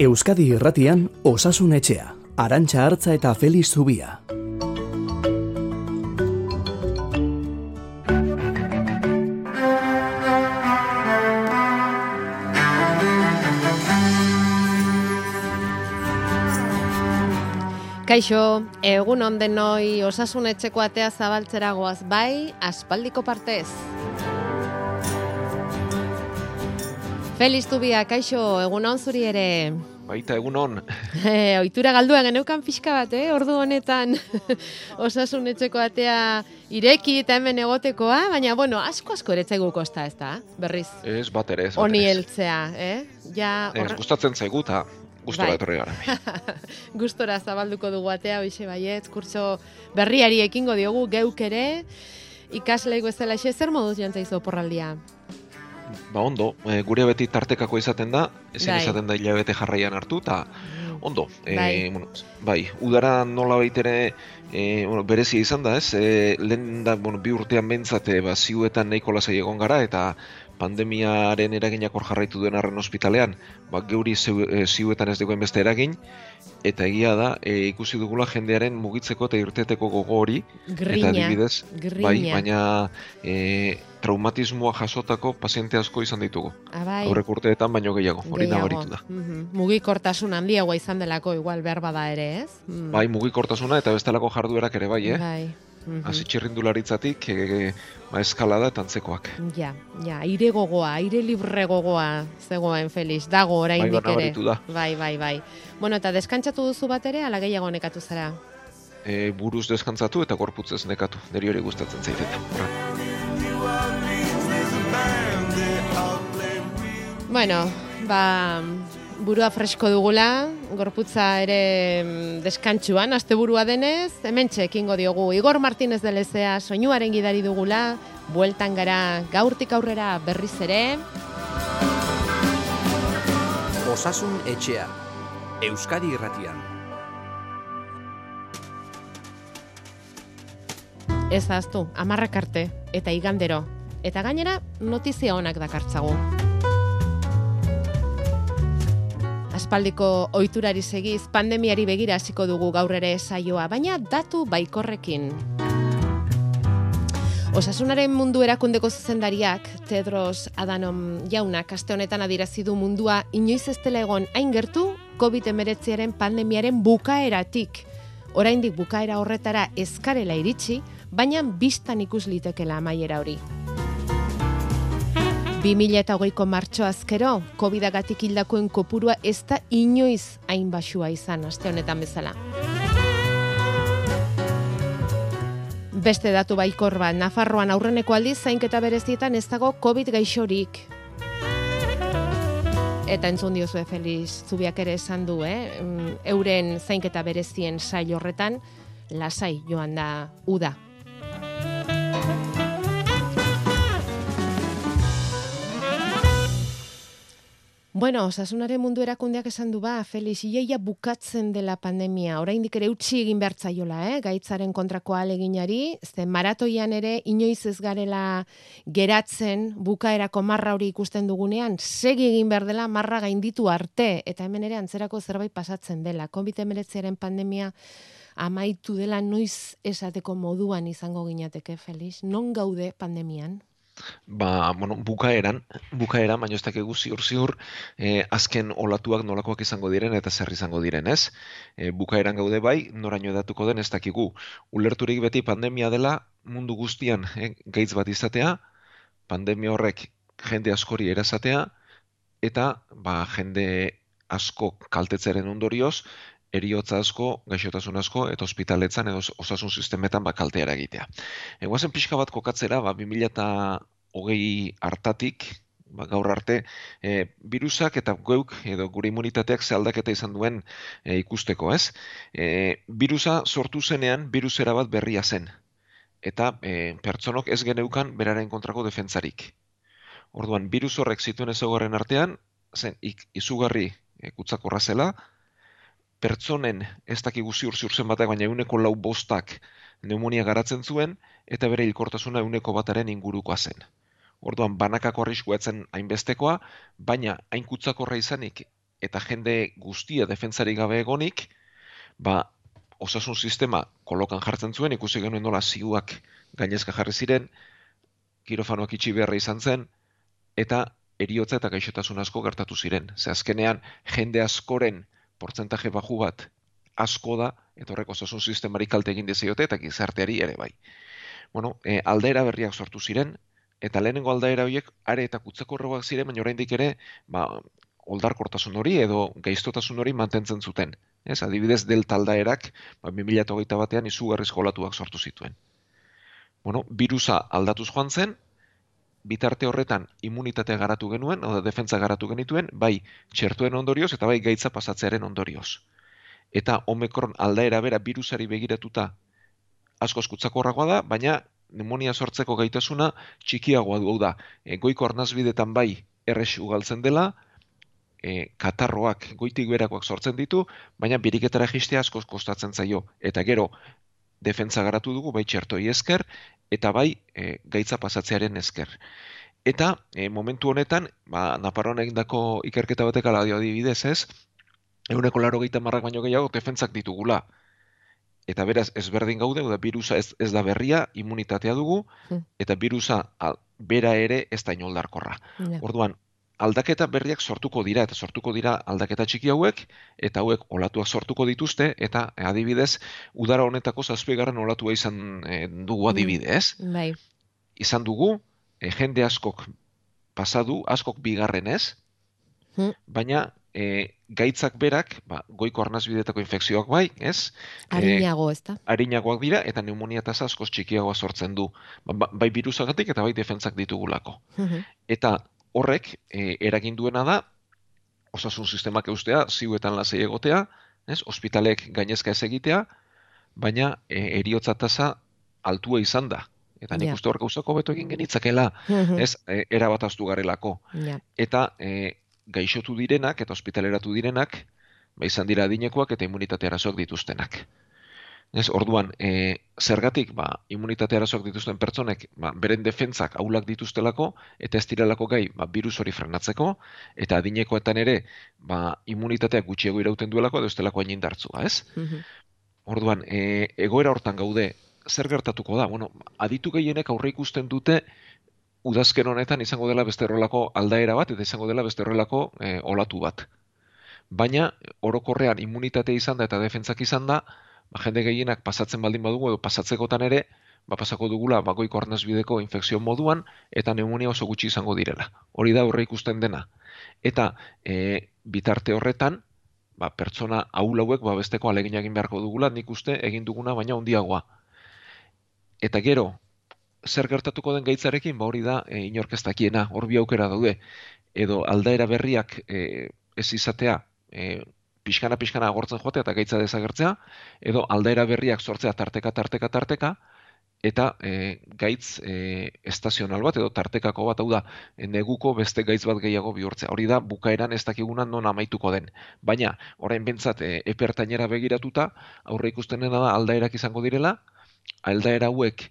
Euskadi Irratian Osasun Etxea, Arantxa Hartza eta Feliz Zubia. Kaixo, egun ondenoi osasun etxeko atea zabaltzera goaz bai, aspaldiko partez. Feliz Zubia, kaixo, egun on zuri ere. Baita egun on. E, oitura galdua geneukan pixka bat, eh? ordu honetan osasun etxeko atea ireki eta hemen egotekoa, baina bueno, asko asko ere zaigu kosta, ez da? Berriz. Ez bat ere, ez bat Oni heltzea, eh? Ja, Ez, horra- gustatzen zaigu eta gustora Bai. etorri gara. gustora zabalduko dugu atea, hoxe baietz, kurtso berriari ekingo diogu geuk ere, ikasleik bezala xe, zer moduz jantzaizu oporraldia? Ba ondo, e, gure beti tartekako izaten da, ezin Bai. izaten da hilabete jarraian hartu, eta ondo. E, Bai. bueno, bai, udara nola baitere e, bueno, berezia izan da, ez? E, lehen da, bueno, bi urtean behintzat, e, ba, ziuetan nahiko lasai egon gara, eta pandemiaren eraginak hor jarraitu duen arren ospitalean, ba, geuri zeu- e, ziuetan ez dagoen beste eragin, eta egia da, e, ikusi dugula jendearen mugitzeko eta irteteko gogo hori, Grina, Eta adibidez, grina. bai, baina e, traumatismoa jasotako paziente asko izan ditugu. Abai, Aurrek urteetan baino gehiago, hori nabaritu da. Mhm. Mugikortasun handiagoa izan delako, igual behar bada ere, ez? Mm. Bai, mugikortasuna eta bestelako jarduerak ere bai, eh? Bai. Mhm. Hasi txirrindularitzatik, e, ba, eskalada eta antzekoak. Ja, ja, aire gogoa, aire libre gogoa zegoen Felix, dago oraindik Bai, ere. da. Bai, bai, bai. Bueno, eta deskantzatu duzu bat ere, ala gehiago nekatu zara? E, buruz deskantzatu eta gorputzez nekatu, niri hori gustatzen zaiteta. Bueno, ba, burua fresko dugula, gorputza ere mm, deskantsuan, asteburua denez, hementxe ekingo diogu Igor Martínez de Lezea soinuaren gidari dugula, bueltan gara gaurtik aurrera berriz ere, Osasun Etxea, Euskadi Irratian. ez aztu, amarrak arte, eta igandero, eta gainera notizia onak dakartzagu. Aspaldiko ohiturari segiz pandemiari begira hasiko dugu gaur ere saioa, baina datu baikorrekin. Osasunaren mundu erakundeko zuzendariak Tedros Adhanom jaunak aste honetan adierazi du mundua inoiz ez dela egon hain gertu COVID-19aren pandemiaren bukaeratik. Oraindik bukaera horretara ezkarela iritsi, baina bistan ikus litekela amaiera hori. 2008ko martxo azkero, COVID-agatik hildakoen kopurua ez da inoiz hain basua izan aste honetan bezala. Beste datu baikor bat, Nafarroan aurreneko aldiz zainketa berezietan ez dago COVID gaixorik. Eta entzun diozue Feliz Zubiak ere esan du, eh? Mm, euren zainketa berezien sail horretan, lasai joan da uda. Bueno, osasunaren mundu erakundeak esan du ba, Felix, iaia bukatzen dela pandemia, oraindik ere utzi egin behar zaiola, eh? gaitzaren kontrako aleginari, ze maratoian ere inoiz ez garela geratzen bukaerako marra hori ikusten dugunean, segi egin behar dela marra gainditu arte, eta hemen ere antzerako zerbait pasatzen dela. COVID-19aren pandemia amaitu dela noiz esateko moduan izango ginateke, Felix. Non gaude pandemian? Ba, bueno, bukaeran, bukaeran, baina ez dakigu ziur ziur, eh, azken olatuak nolakoak izango diren eta zer izango diren, ez? Eh, bukaeran gaude bai, noraino datuko den ez dakigu. Ulerturik beti pandemia dela mundu guztian eh, gaitz bat izatea, pandemia horrek jende askori erazatea, eta ba, jende asko kaltetzeren ondorioz, eriotza asko, gaixotasun asko, eta ospitaletzan edo osasun sistemetan ba, kaltea eragitea. Egoazen pixka bat kokatzera, ba, 2008 hartatik, ba, gaur arte, e, virusak eta geuk edo gure immunitateak ze aldaketa izan duen e, ikusteko, ez? E, virusa sortu zenean, virusera bat berria zen. Eta e, pertsonok ez geneukan beraren kontrako defentsarik. Orduan, virus horrek zituen ezaugarren artean, zen ik, izugarri e, kutsakorra zela, pertsonen ez dakigu ziur ziur zenbatak, baina euneko lau bostak pneumonia garatzen zuen, eta bere hilkortasuna euneko bataren ingurukoa zen. Orduan, banakako arriskua etzen hainbestekoa, baina hain kutsakorra izanik eta jende guztia defentsari gabe egonik, ba, osasun sistema kolokan jartzen zuen, ikusi genuen nola ziuak gainezka jarri ziren, kirofanoak itxi beharra izan zen, eta eriotza eta gaixotasun asko gertatu ziren. Ze azkenean, jende askoren portzentaje baju bat asko da, eta horrek osasun sistemari kalte egin diziote, eta gizarteari ere bai. Bueno, e, aldaera berriak sortu ziren, eta lehenengo aldaera horiek are eta kutzeko horregoak ziren, baina oraindik ere, ba, oldarkortasun hori edo gaiztotasun hori mantentzen zuten. Ez, adibidez, delta aldaerak, ba, 2008 batean izugarrizko olatuak sortu zituen. Bueno, virusa aldatuz joan zen, bitarte horretan immunitatea garatu genuen, oda defentza garatu genituen, bai txertuen ondorioz eta bai gaitza pasatzearen ondorioz. Eta omikron aldaera bera virusari begiratuta asko eskutzakorragoa da, baina pneumonia sortzeko gaitasuna txikiagoa du da. E, goiko arnazbidetan bai errex ugaltzen dela, e, katarroak goitik berakoak sortzen ditu, baina biriketara jistea asko kostatzen zaio. Eta gero, defentza garatu dugu, bai txertoi esker, eta bai e, gaitza pasatzearen esker. Eta e, momentu honetan, ba, Naparroan egindako ikerketa batek ala dio adibidez ez, eguneko laro gehieta marrak baino gehiago defentzak ditugula. Eta beraz, ezberdin gaude, da virusa ez, ez da berria, immunitatea dugu, hmm. eta virusa bera ere ez da inoldarkorra. Orduan, aldaketa berriak sortuko dira eta sortuko dira aldaketa txiki hauek eta hauek olatuak sortuko dituzte eta eh, adibidez udara honetako zazpiegarren olatua izan e, dugu mm, adibidez. Bai. Izan dugu e, jende askok pasadu, askok bigarren ez, mm. baina e, gaitzak berak, ba, goiko arnazbidetako infekzioak bai, ez? Arinago, ez da? Arinagoak dira, eta pneumonia tasa askoz txikiagoa sortzen du. Ba, ba bai birusagatik eta bai defentzak ditugulako. Mm Eta horrek e, eragin duena da osasun sistemak eustea ziuetan lasei egotea, ez? Ospitalek gainezka ez egitea, baina e, eriotza tasa altua izan da. Eta nik uste hor gauzako beto egin genitzakela, ez? E, era bat garelako. Eta e, gaixotu direnak eta ospitaleratu direnak, ba izan dira adinekoak eta immunitate arazoak dituztenak. Ez, orduan, e, zergatik, ba, immunitate arazoak dituzten pertsonek, ba, beren defentzak aulak dituztelako, eta ez direlako gai, ba, virus hori frenatzeko, eta adinekoetan ere, ba, immunitateak gutxiago irauten duelako, edo ez delako hain indartzua, ez? Mhm. Orduan, e, egoera hortan gaude, zer gertatuko da? Bueno, aditu gehienek aurre ikusten dute, udazken honetan izango dela beste horrelako aldaera bat, eta izango dela beste horrelako e, olatu bat. Baina, orokorrean immunitatea izan da eta defentzak izan da, ba, jende gehienak pasatzen baldin badugu edo pasatzekotan ere, ba, pasako dugula bagoiko arnazbideko infekzio moduan eta pneumonia oso gutxi izango direla. Hori da horre ikusten dena. Eta e, bitarte horretan, ba, pertsona ahul hauek ba, besteko alegin egin beharko dugula, nik uste egin duguna baina handiagoa. Eta gero, zer gertatuko den gaitzarekin, ba hori da e, inorkestakiena, hor bi aukera daude, edo aldaera berriak e, ez izatea, e, pixkana pixkana agortzen joatea eta gaitza desagertzea, edo aldaera berriak sortzea tarteka, tarteka, tarteka, eta e, gaitz e, estazional bat, edo tartekako bat, hau da, neguko beste gaitz bat gehiago bihurtzea. Hori da, bukaeran ez dakiguna non amaituko den. Baina, orain bentsat, e, epertainera begiratuta, aurre ikusten da aldaerak izango direla, aldaera hauek,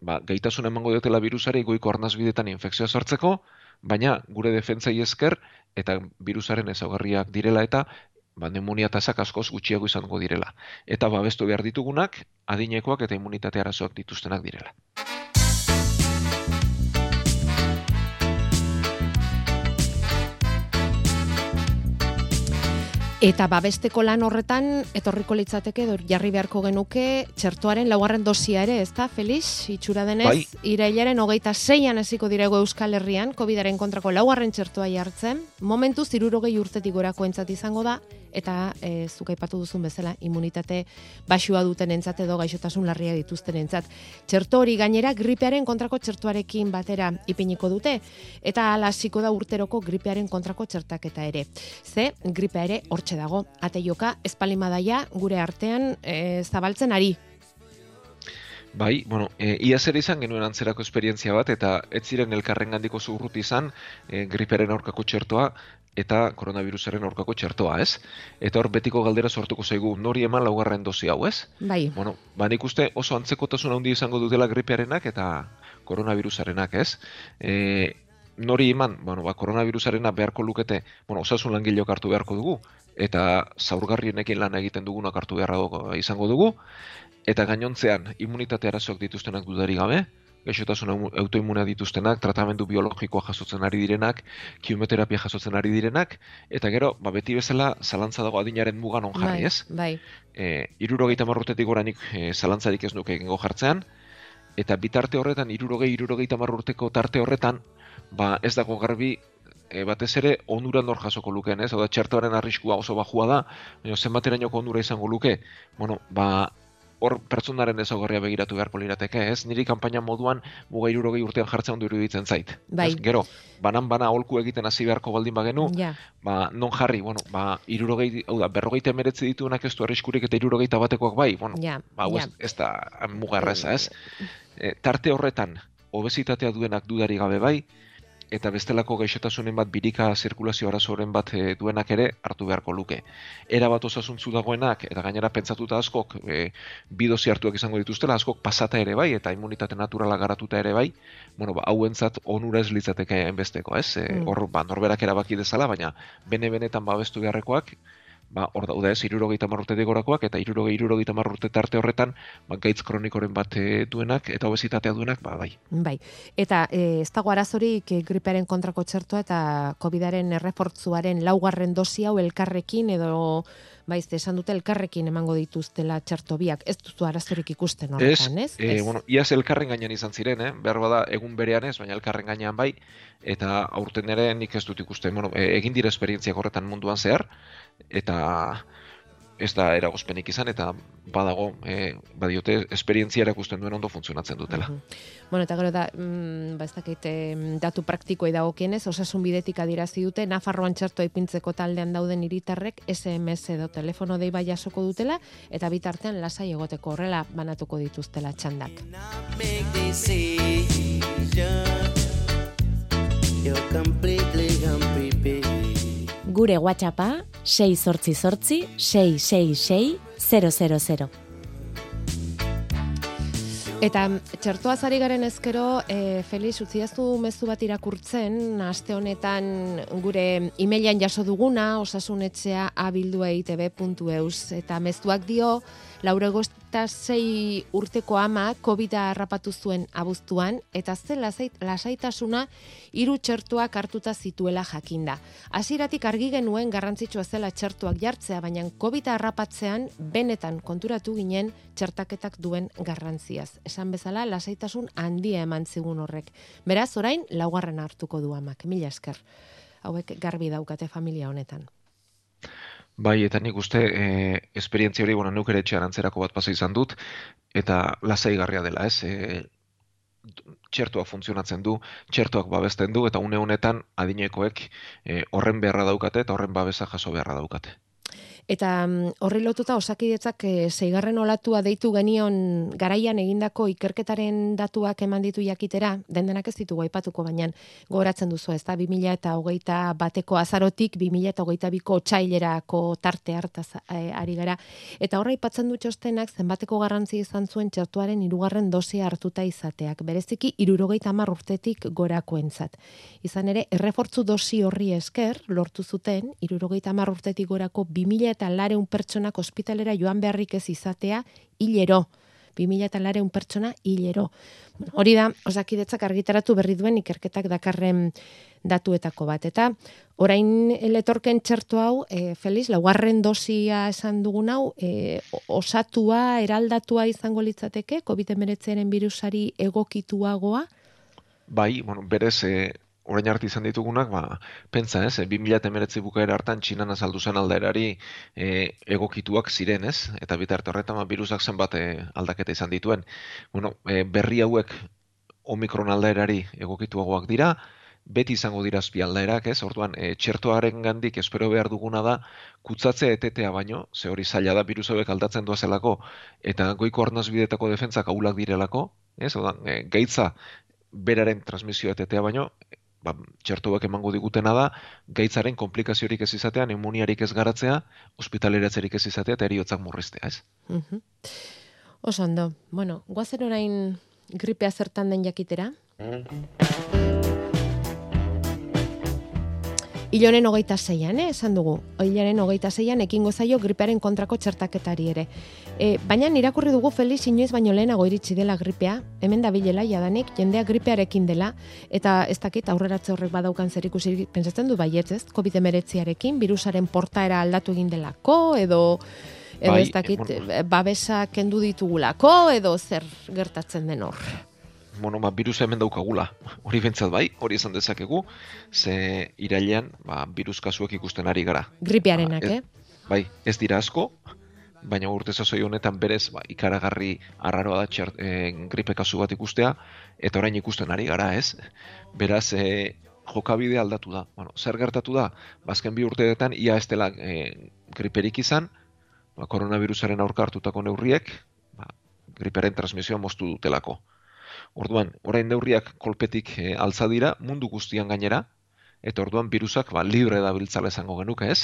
ba, gaitasun emango dutela virusari goiko arnazbidetan infekzioa sortzeko, baina gure defentzai esker eta virusaren ezaugarriak direla eta ba, pneumonia tasak askoz gutxiago izango direla. Eta babestu behar ditugunak, adinekoak eta immunitate arazoak dituztenak direla. Eta babesteko lan horretan, etorriko litzateke, dor, jarri beharko genuke, txertuaren laugarren dosia ere, ez Felix? Itxura denez, bai. irailaren hogeita zeian eziko dirego Euskal Herrian, COVID-aren kontrako laugarren txertua jartzen, momentu zirurogei urtetik gorako entzat izango da, eta e, zuk aipatu duzun bezala immunitate basua duten entzat edo gaixotasun larria dituzten entzat. Txerto hori gainera gripearen kontrako txertuarekin batera ipiniko dute eta hala hasiko da urteroko gripearen kontrako txertaketa ere. Ze gripe ere hortxe dago. Ate joka espalimadaia gure artean e, zabaltzen ari. Bai, bueno, e, ia zer izan genuen antzerako esperientzia bat, eta ez ziren elkarren gandiko zurrut izan e, griperen aurkako txertoa, eta koronavirusaren aurkako txertoa, ez? Eta hor betiko galdera sortuko zaigu, nori eman laugarren dozi hau, ez? Bai. Bueno, ba nik uste oso antzekotasun handi izango dutela gripearenak eta koronavirusarenak, ez? E, nori eman, bueno, ba, koronavirusarena beharko lukete, bueno, osasun langileok hartu beharko dugu, eta zaurgarrienekin lan egiten dugunak hartu beharra izango dugu, eta gainontzean immunitate arazoak dituztenak dudari gabe, gaixotasun autoimmunea dituztenak, tratamendu biologikoa jasotzen ari direnak, kiometerapia jasotzen ari direnak, eta gero, ba, beti bezala, zalantza dago adinaren mugan on jarri, bai, ez? Bai, E, irurogeita marrutetik goranik e, zalantzarik ez nuke egingo jartzean, eta bitarte horretan, irurogei, irurogeita marrurteko tarte horretan, ba, ez dago garbi, e, batez ere, onura nor jasoko lukeen, ez? Oda, txertoaren arriskua oso bajua da, baina zenbaterainoko onura izango luke, bueno, ba, hor pertsonaren ezaugarria begiratu beharko lirateke, ez? Niri kanpaina moduan muga 60 urtean jartzen ondo iruditzen zait. Bai. Ez, gero, banan bana aholku egiten hasi beharko baldin bagenu, ja, ba, non jarri, bueno, ba, 60, hau da, 49 dituenak ez du arriskurik eta 61 batekoak bai, bueno, ja, ba, hau ja. ez, ez da muga erraza, ez? E, tarte horretan, obesitatea duenak dudari gabe bai, eta bestelako gaixotasunen bat birika zirkulazio arazoren bat e, duenak ere hartu beharko luke. Era bat osasuntzu dagoenak, eta gainera pentsatuta askok e, bidozi hartuak izango dituztela, askok pasata ere bai, eta immunitate naturala garatuta ere bai, bueno, ba, hauentzat onura ez litzateke enbesteko, ez? E, hor, ba, norberak erabaki dezala, baina bene-benetan babestu beharrekoak, ba, hor daude ez, irurogeita marrurtetik gorakoak, eta irurogei, irurogeita marrurte tarte horretan, ba, gaitz kronikoren bat e, duenak, eta obesitatea duenak, ba, bai. Bai, eta e, ez dago arazorik e, gripearen kontrako txertoa eta COVIDaren errefortzuaren laugarren dosi hau elkarrekin edo baiz esan dute elkarrekin emango dituztela txerto biak. Ez duzu arazorik ikusten horretan, ez? E, bueno, iaz elkarren gainean izan ziren, eh? behar bada egun berean ez, baina elkarren gainean bai, eta aurten ere nik ez dut ikusten, bueno, e, egin dira esperientziak horretan munduan zehar, eta ez da eragozpenik izan, eta badago, e, badiote, esperientzia erakusten duen ondo funtzionatzen dutela. Mhm. Bueno, eta gero da, mm, ba ez dakit, datu praktikoei dagokienez, osasun bidetik adirazi dute, Nafarroan txertoa ipintzeko taldean dauden hiritarrek SMS edo telefono dei bai jasoko dutela, eta bitartean lasai egoteko horrela banatuko dituztela txandak. You're completely unprepared. Gure WhatsAppa 688 666 000. Eta txertoa zari garen ezkero, e, Felix, utziaztu mezu bat irakurtzen, aste honetan gure emailan jaso duguna, osasunetxea abildueitb.eus, eta mezuak dio, lauregosta sei urteko ama COVID-a harrapatu zuen abuztuan, eta zen lasait, lasaitasuna hiru txertuak hartuta zituela jakinda. Hasieratik argi genuen garrantzitsua zela txertuak jartzea, baina COVID-a harrapatzean benetan konturatu ginen txertaketak duen garrantziaz. Esan bezala, lasaitasun handia eman zigun horrek. Beraz, orain, laugarren hartuko du amak. Mila esker. Hauek garbi daukate familia honetan. Bai, eta nik uste, e, esperientzia hori, bueno, nuk ere etxean antzerako bat pasa izan dut, eta lasaigarria dela, ez? E, txertoak funtzionatzen du, txertoak babesten du, eta une honetan adinekoek e, horren beharra daukate eta horren babesa jaso beharra daukate. Eta mm, horri lotuta osakidetzak e, zeigarren olatua deitu genion garaian egindako ikerketaren datuak eman ditu jakitera, den denak ez ditugu aipatuko baina gogoratzen duzu ez da, 2000 eta hogeita bateko azarotik 2000 eta hogeita biko txailerako tarte hartaz e, ari gara. Eta horra aipatzen du txostenak zenbateko garrantzi izan zuen txertuaren hirugarren dosia hartuta izateak, bereziki irurogeita hamar urtetik gorakoentzat. Izan ere, errefortzu dosi horri esker, lortu zuten, irurogeita hamar urtetik gorako 2000 eta lareun pertsonak ospitalera joan beharrik ez izatea hilero. 2000 eta lareun pertsona hilero. Hori da, osakidetzak argitaratu berri duen ikerketak dakarren datuetako bat. Eta orain letorken txerto hau, e, Feliz, laugarren dosia esan dugun hau, e, osatua, eraldatua izango litzateke, COVID-19 virusari egokituagoa, Bai, bueno, berez, e, orain arte izan ditugunak, ba, pentsa, ez, e, 2019 bukaera hartan txinan azaldu zen aldaerari e, egokituak ziren, ez? Eta bitarte horretan, ba, virusak zenbat e, aldaketa izan dituen. Bueno, e, berri hauek omikron aldaerari egokituagoak dira, beti izango dira azpi aldaerak, ez? Orduan, e, txertoaren gandik espero behar duguna da, kutzatze etetea baino, ze hori zaila da virus hauek aldatzen doazelako, eta goiko arnazbidetako defentzak ahulak direlako, ez? Orduan, e, gaitza beraren transmisioa etetea baino, ba, txertoak emango digutena da, gaitzaren komplikaziorik ez izatea, pneumoniarik ez garatzea, ospitaleratzerik ez izatea, eta eriotzak murriztea, ez? Mhm. Oso ondo. Bueno, guazen orain gripea zertan den jakitera? Ilonen hogeita zeian, eh, esan dugu. Ilonen hogeita zeian ekingo zaio gripearen kontrako txertaketari ere. E, baina irakurri dugu Felix inoiz baino lehenago iritsi dela gripea, hemen da bilela jadanik, jendea gripearekin dela, eta ez dakit aurreratze horrek badaukan zer ikusi pentsatzen du baietz ez, COVID-19arekin, virusaren portaera aldatu egin delako, edo edo Bai, ez dakit, eh, babesa kendu ditugulako, edo zer gertatzen den hor. Bueno, ba, birusa hemen daukagula. Hori bentsat bai, hori esan dezakegu, ze irailean, ba, birus kasuak ikusten ari gara. Gripearenak, Ba, ez- eh? Bai, ez dira asko, baina urte sasoi honetan berez, ba, ikaragarri arraroa da txer, e, gripe kasu bat ikustea, eta orain ikusten ari gara, ez? Beraz, e, jokabide aldatu da. Bueno, zer gertatu da? Bazken bi urteetan, ia ez dela e, griperik izan, ba, koronavirusaren aurka hartutako neurriek, ba, griperen transmisioa moztu dutelako. Orduan, orain neurriak kolpetik e, altza dira, mundu guztian gainera, eta orduan virusak ba, libre dabiltzala esango genuke ez.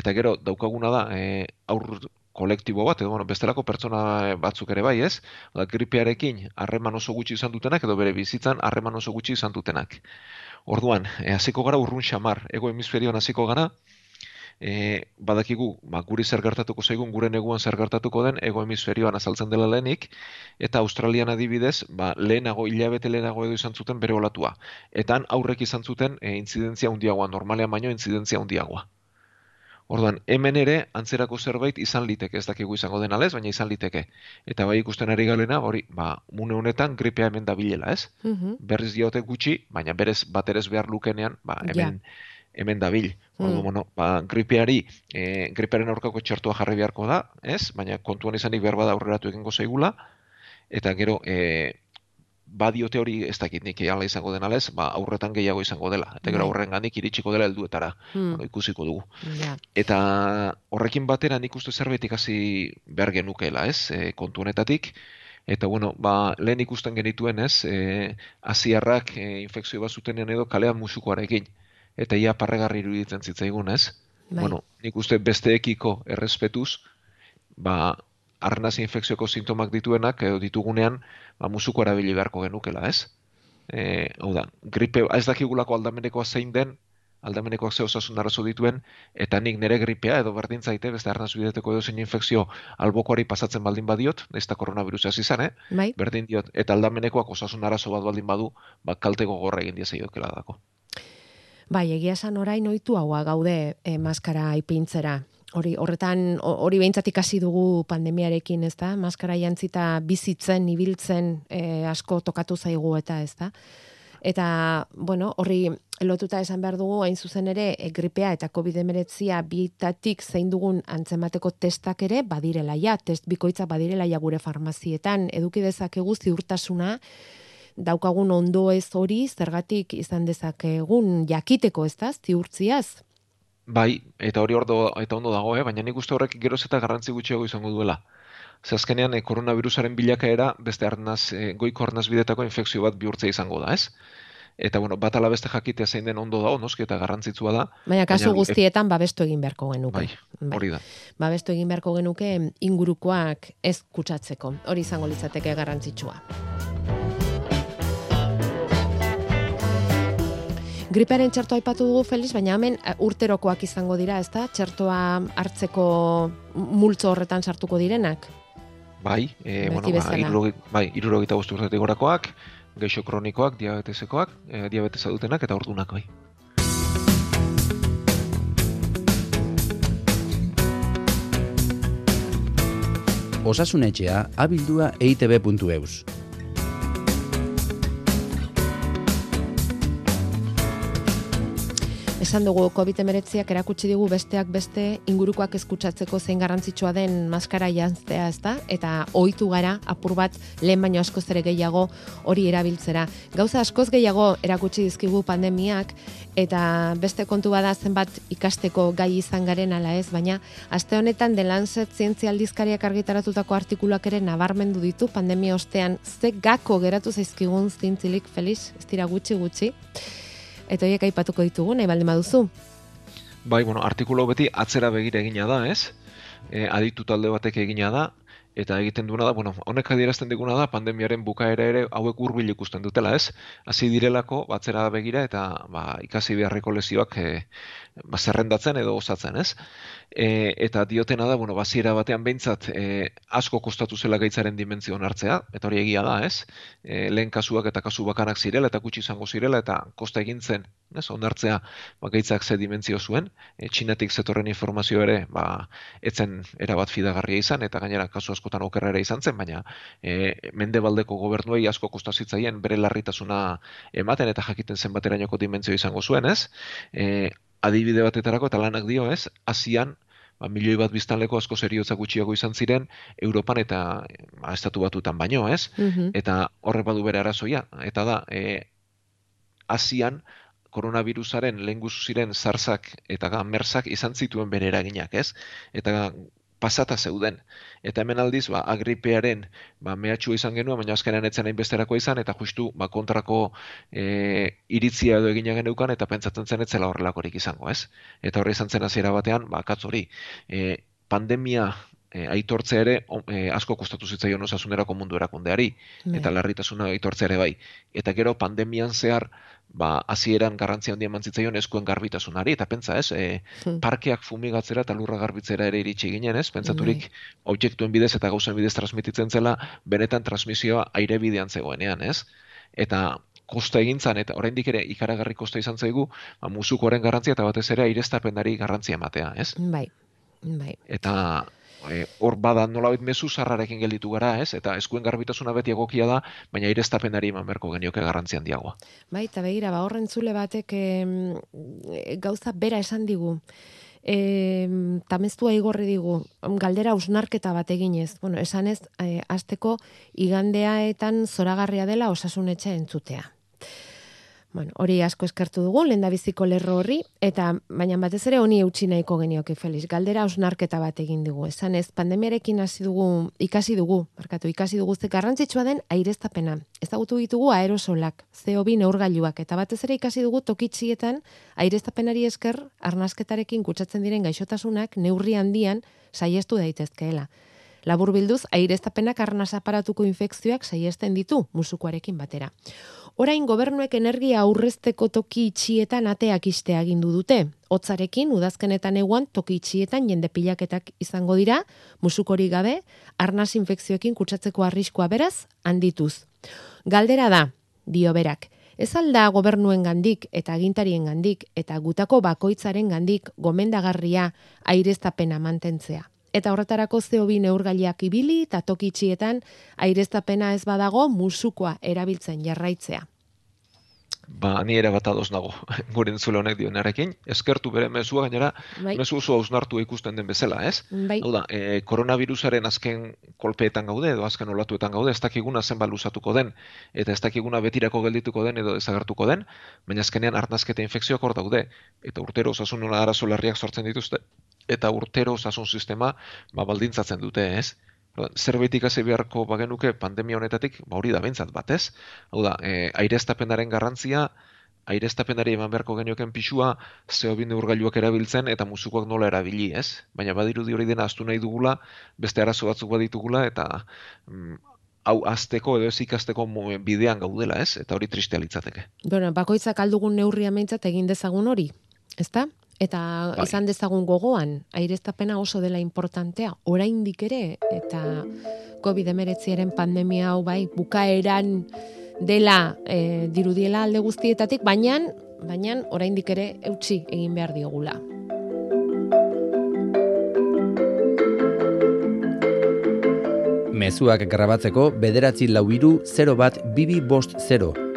Eta gero daukaguna da e, aur kolektibo bat, edo bueno, bestelako pertsona batzuk ere bai ez, da, gripearekin harreman oso gutxi izan dutenak, edo bere bizitzan harreman oso gutxi izan dutenak. Orduan, e, hasiko gara urrun xamar, ego hemisferioan hasiko gara, e, badakigu, ba, guri zer gertatuko zaigun, gure neguan zer gertatuko den, ego hemisferioan azaltzen dela lehenik, eta Australian adibidez, ba, lehenago, hilabete lehenago edo izan zuten bere olatua. Eta aurrek izan zuten e, intzidentzia handiagoa, normalean baino intzidentzia handiagoa. Orduan, hemen ere antzerako zerbait izan liteke, ez dakigu izango den alez, baina izan liteke. Eta bai ikusten ari galena, hori, ba, une honetan gripea hemen dabilela, ez? Mhm. berriz diote gutxi, baina berez baterez behar lukenean, ba, hemen, hemen dabil. Ordu, Mm. bueno, ba, gripeari, e, gripearen aurkako txertua jarri beharko da, ez? Baina kontuan izanik behar bada aurreratu egingo zaigula, eta gero, e, badiote hori ez dakit nik ala izango den alez, ba, aurretan gehiago izango dela. Eta gero Bai. aurren gandik iritsiko dela helduetara. Hmm, Bueno, ikusiko dugu. ja. Eta horrekin batera nik uste zerbait ikasi behar genukeela, ez? E, kontu honetatik. Eta bueno, ba, lehen ikusten genituen, ez? E, asiarrak e, infekzio bat zutenean edo kalean musukoarekin. Eta ia parregarri iruditzen zitzaigun, ez? Bai. Bueno, nik uste besteekiko errespetuz, ba, arnaz infekzioko sintomak dituenak edo ditugunean, ba, musuko erabili beharko genukela, ez? E, hau da, gripe, ez dakigulako aldamenekoa zein den, aldamenekoak ze osasun arazo dituen, eta nik nire gripea edo berdin zaite, beste arnaz bideteko edo zein infekzio albokoari pasatzen baldin badiot, ez da koronavirusa hasi izan, eh? Bai, Berdin diot, eta aldamenekoak osasun arazo bat baldin badu, ba, kalte gogorra egin diezaiokela dako. Bai, egia esan orain ohitu haua gaude e, maskara ipintzera. Hori, horretan, ho- hori behintzat ikasi dugu pandemiarekin, ez da? Maskara jantzita bizitzen, ibiltzen, e, asko tokatu zaigu eta, ez da? Eta, bueno, horri lotuta esan behar dugu, hain zuzen ere, e, gripea eta COVID-19 bietatik zein dugun antzemateko testak ere, badirela ja, test bikoitza badirela ja gure farmazietan, eduki dezakegu ziurtasuna, daukagun ondo ez hori, zergatik izan dezakegun jakiteko, ez da, ziurtziaz. Bai, eta hori ordo, eta ondo dago, eh? baina nik uste horrek geroz eta garrantzi gutxiago izango duela. Ze azkenean e, koronavirusaren bilakaera beste arnaz, e, goiko arnaz bidetako infekzio bat bihurtzea izango da, ez? Eta bueno, bat ala beste jakitea zein den ondo dago, noski eta garrantzitsua da, Baina kasu Baina, guztietan babestu egin beharko genuke. bai, hori da. Babestu egin beharko genuke ingurukoak ez kutsatzeko. Hori izango litzateke garrantzitsua. Gripearen txertoa aipatu dugu, Feliz, baina hemen eh, urterokoak izango dira, ezta? Txertoa hartzeko multzo horretan sartuko direnak. Bai, e, Beti bueno, ba, irurogi, bai, urtetik gorakoak, geixo kronikoak, diabetesekoak, e, diabetesa dutenak eta ordunak bai. Osasunetxea abildua eitb.eus. Esan dugu COVID-19ak erakutsi digu besteak beste ingurukoak eskutsatzeko zein garrantzitsua den maskara jantzea, ezta? Eta ohitu gara apur bat lehen baino askoz ere gehiago hori erabiltzera. Gauza askoz gehiago erakutsi dizkigu pandemiak eta beste kontu bada zenbat ikasteko gai izan garen ala ez, baina aste honetan The Lancet zientzia aldizkariak argitaratutako artikuluak ere nabarmendu ditu pandemia ostean ze gako geratu zaizkigun zintzilik Felix, ez dira gutxi gutxi. Eta horiek aipatuko ditugu, nahi baldin baduzu. Bai, bueno, artikulu beti atzera begira egina da, ez? E, aditu talde batek egina da, eta egiten duena da, bueno, honek adierazten diguna da, pandemiaren bukaera ere hauek hurbil ikusten dutela, ez? Hasi direlako, batzera begira, eta ba, ikasi beharreko lesioak e, ba, zerrendatzen edo osatzen, ez? E, eta diotena da, bueno, baziera batean behintzat e, asko kostatu zela gaitzaren dimentzio hartzea, eta hori egia da, ez? E, lehen kasuak eta kasu bakanak zirela, eta gutxi izango zirela, eta kosta egin zen, ez? Onartzea, ba, gaitzak ze dimentzio zuen, e, txinetik zetorren informazio ere, ba, etzen erabat fidagarria izan, eta gainera kasu askotan okerrera izan zen, baina e, mendebaldeko gobernuei asko kostazitzaien bere larritasuna ematen eta jakiten zen baterainoko dimentzio izango zuen, ez? E, adibide batetarako eta lanak dio, ez? Asian, ba, milioi bat biztanleko asko seriotza gutxiago izan ziren Europan eta ba, estatu batutan baino, ez? Mhm. Eta horre badu bere arazoia. Eta da, e, Asian, koronavirusaren lehen guzu ziren zarzak eta mersak izan zituen bere eraginak, ez? Eta pasata zeuden. Eta hemen aldiz, ba, agripearen ba, mehatxua izan genuen, baina azkenean etzen hainbesterako izan, eta justu ba, kontrako e, iritzia edo egina geneukan, eta pentsatzen zen etzela horrelakorik izango, ez? Eta horri izan zen hasiera batean, ba, katz hori, e, pandemia e, aitortzea ere e, asko kostatu zitzaion osasunerako mundu erakundeari, Bai. eta larritasuna aitortzea ere bai. Eta gero pandemian zehar, ba, hasieran garrantzia handia eman zitzaion eskuen garbitasunari, eta pentsa, ez, e, parkeak fumigatzera eta lurra garbitzera ere iritsi ginen, ez? Pentsaturik objektuen bidez eta gauzen bidez transmititzen zela, benetan transmisioa aire bidean zegoenean, ez? Eta kosta egin zan, eta oraindik ere ikaragarri kosta izan zaigu, ba, musukoaren garrantzia eta batez ere aireztapenari garrantzia ematea, ez? Bai, bai. Eta e, hor bada nolabait mezu zarrarekin gelditu gara, ez? Eta eskuen garbitasuna beti egokia da, baina aireztapenari eman beharko genioke garrantzia handiagoa. Bai, eta begira, ba, horren zule batek em, gauza bera esan digu. E, tameztua igorri digu, galdera ausnarketa bat eginez. Bueno, esanez, e, azteko igandeaetan zoragarria dela osasunetxe entzutea. Bueno, hori asko eskertu dugu, lehendabiziko lerro horri, eta baina batez ere honi eutxi nahiko genioke Felix. Galdera ausnarketa bat egin dugu. Esan ez, pandemiarekin hasi dugu, ikasi dugu, markatu, ikasi dugu ze garrantzitsua den aireztapena. Ezagutu ditugu aerosolak, CO2 neurgailuak, eta batez ere ikasi dugu tokitxietan aireztapenari esker arnasketarekin kutsatzen diren gaixotasunak neurri handian saiestu daitezkeela. Labur bilduz, aireztapenak arnaz aparatuko infekzioak saiesten ditu musukoarekin batera. Orain gobernuek energia aurrezteko toki itxietan ateak iste agindu dute. Hotzarekin udazkenetan eguan toki itxietan jende pilaketak izango dira, musukori gabe, arnaz infekzioekin kutsatzeko arriskua beraz handituz. Galdera da, dio berak, ez alda gobernuen gandik eta agintarien gandik eta gutako bakoitzaren gandik gomendagarria aireztapena mantentzea. Eta horretarako CO2 neurgaileak ibili eta toki itxietan aireztapena ez badago musukoa erabiltzen jarraitzea. Ba, ni ere bat ados nago gure entzule honek dionarekin. Eskertu bere mezua gainera, Bai. mezu oso hausnartu ikusten den bezala, ez? Bai. Hau da, e, koronavirusaren azken kolpeetan gaude, edo azken olatuetan gaude, ez dakiguna zenbat luzatuko den, eta ez dakiguna betirako geldituko den edo desagertuko den, baina azkenean arnazketa infekzioak hor daude, eta urtero osasun arazo larriak sortzen dituzte, eta urtero osasun sistema ba, baldintzatzen dute, ez? Orduan, Zerbaitik hasi beharko bagenuke pandemia honetatik, ba hori da bentsat bat, ez? Hau da, e, aireztapenaren garrantzia, aireztapenari eman beharko genioken pixua, CO2 neurgailuak erabiltzen eta musukoak nola erabili, ez? Baina badirudi hori dena astu nahi dugula, beste arazo batzuk baditugula, eta mm, hau azteko edo ez ikasteko bidean gaudela, ez? Eta hori tristea litzateke. Bueno, bakoitzak aldugun neurria meintzat egin dezagun hori, ezta? Eta Bai. izan dezagun gogoan, aireztapena oso dela importantea, oraindik ere, eta COVID-19 pandemia hau bai, bukaeran dela e, dirudiela alde guztietatik, baina, baina oraindik ere eutxi egin behar diogula. Mezuak grabatzeko bederatzi lau iru 0 bat bibi bost 0.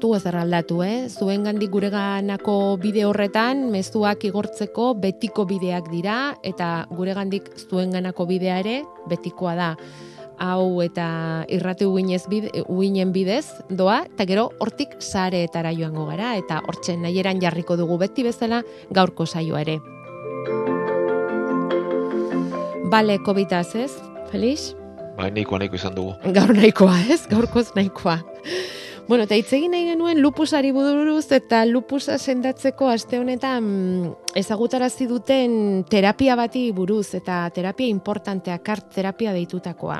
Dugu ezer aldatu, eh? Zuen gandik gureganako bide horretan, mezuak igortzeko betiko bideak dira, eta guregandik zuenganako bidea ere betikoa da. Hau eta irrati uginez bide, uginen bidez doa, eta gero hortik sareetara joango gara, eta hortxe nahieran jarriko dugu beti bezala gaurko saioa ere. Bale, kobitaz, ez? Felix? Ba, nahikoa nahiko izan dugu. Gaur nahikoa, ez? Gaurkoz nahikoa. Bueno, eta hitz egin nahi genuen lupusari buruz eta lupusa sendatzeko aste honetan mm, ezagutarazi duten terapia bati buruz eta terapia importantea kart terapia deitutakoa.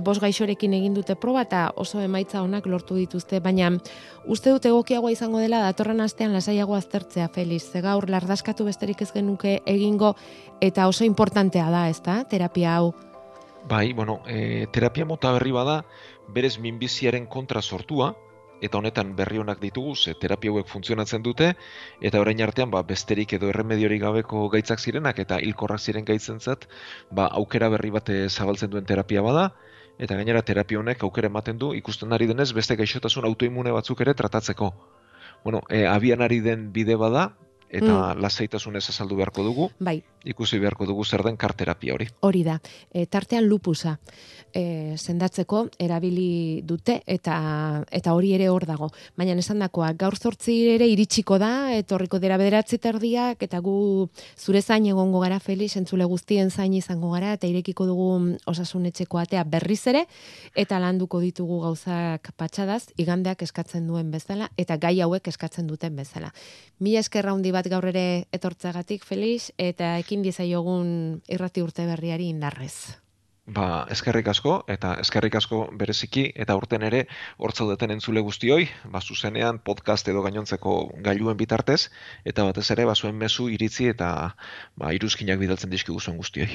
Bos gaixorekin egin dute proba eta oso emaitza onak lortu dituzte, baina uste dut egokiagoa izango dela datorren astean lasaiago aztertzea Feliz. Ze gaur lardaskatu besterik ez genuke egingo eta oso importantea da, ezta? Terapia hau. Bai, bueno, e, terapia mota berri bada, berez minbiziaren kontra sortua, eta honetan berri onak ditugu, ze terapia hauek funtzionatzen dute, eta orain artean ba, besterik edo erremediorik gabeko gaitzak zirenak, eta hilkorrak ziren gaitzen zat, ba, aukera berri bate zabaltzen duen terapia bada, eta gainera terapia honek aukera ematen du, ikusten ari denez, beste gaixotasun autoimune batzuk ere tratatzeko. Bueno, e, abian ari den bide bada, eta lasaitasunez azaldu beharko dugu, Bai, ikusi beharko dugu zer den karterapia hori. hori da. E, tartean lupusa e, sendatzeko erabili dute eta eta hori ere hor dago. Baina esandakoa gaur zortzi ere iritsiko da, etorriko dira bederatzi terdiak eta gu zure zain egongo gara Felix, entzule guztien zain izango gara eta irekiko dugu osasun etxeko atea berriz ere eta landuko ditugu gauzak patxadaz, igandeak eskatzen duen bezala eta gai hauek eskatzen duten bezala. Mila eskerra handi bat gaur ere etortzagatik Felix eta ekin diezaiogun irrati urte berriari indarrez. Ba, eskerrik asko, eta eskerrik asko bereziki, eta urten ere, hortzaudeten entzule guztioi, ba, zuzenean podcast edo gainontzeko gailuen bitartez, eta batez ere, ba, zuen mezu iritzi eta ba, iruzkinak bidaltzen dizkigu zuen guztioi.